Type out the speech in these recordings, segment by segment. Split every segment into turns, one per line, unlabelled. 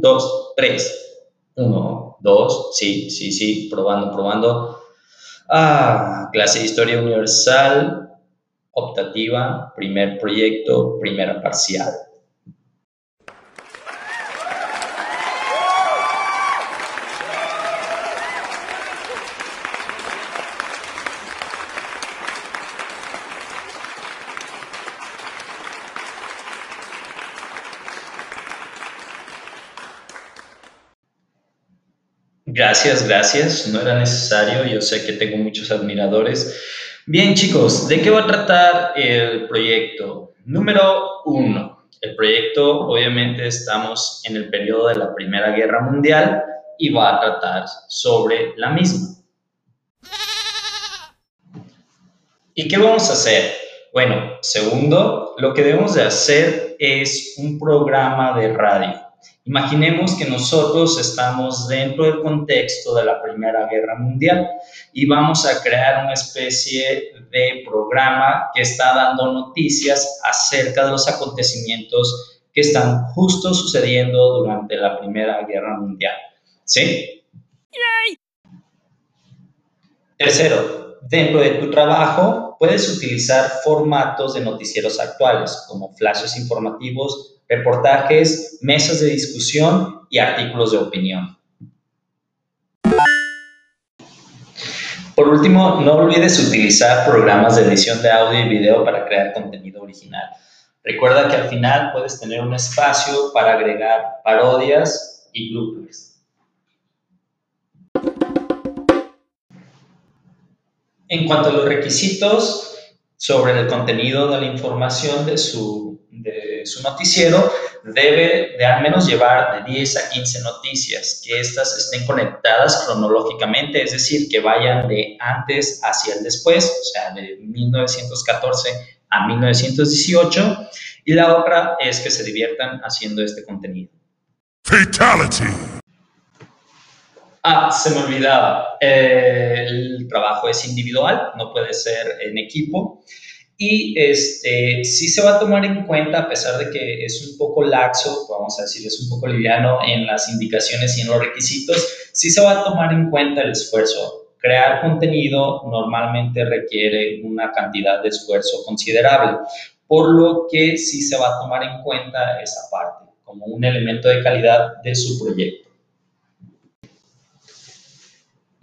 dos, tres. Uno, dos, sí, sí, sí, probando, probando. Ah, clase de historia universal, optativa, primer proyecto, primera parcial. Gracias, gracias. No era necesario. Yo sé que tengo muchos admiradores. Bien, chicos, ¿de qué va a tratar el proyecto? Número uno. El proyecto, obviamente, estamos en el periodo de la Primera Guerra Mundial y va a tratar sobre la misma. ¿Y qué vamos a hacer? Bueno, segundo, lo que debemos de hacer es un programa de radio. Imaginemos que nosotros estamos dentro del contexto de la Primera Guerra Mundial y vamos a crear una especie de programa que está dando noticias acerca de los acontecimientos que están justo sucediendo durante la Primera Guerra Mundial. ¿Sí? Tercero, dentro de tu trabajo puedes utilizar formatos de noticieros actuales como flashes informativos reportajes, mesas de discusión y artículos de opinión. Por último, no olvides utilizar programas de edición de audio y video para crear contenido original. Recuerda que al final puedes tener un espacio para agregar parodias y bloopers. En cuanto a los requisitos sobre el contenido de la información de su su noticiero debe de al menos llevar de 10 a 15 noticias, que éstas estén conectadas cronológicamente, es decir, que vayan de antes hacia el después, o sea, de 1914 a 1918, y la otra es que se diviertan haciendo este contenido. Fatality. Ah, se me olvidaba, eh, el trabajo es individual, no puede ser en equipo y este, sí se va a tomar en cuenta, a pesar de que es un poco laxo, vamos a decir, es un poco liviano en las indicaciones y en los requisitos, sí se va a tomar en cuenta el esfuerzo. Crear contenido normalmente requiere una cantidad de esfuerzo considerable, por lo que sí se va a tomar en cuenta esa parte como un elemento de calidad de su proyecto.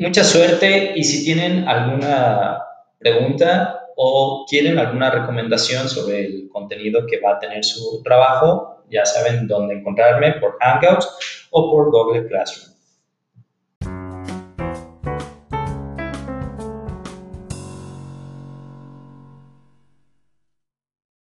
Mucha suerte y si tienen alguna pregunta, o quieren alguna recomendación sobre el contenido que va a tener su trabajo, ya saben dónde encontrarme por Hangouts o por Google Classroom.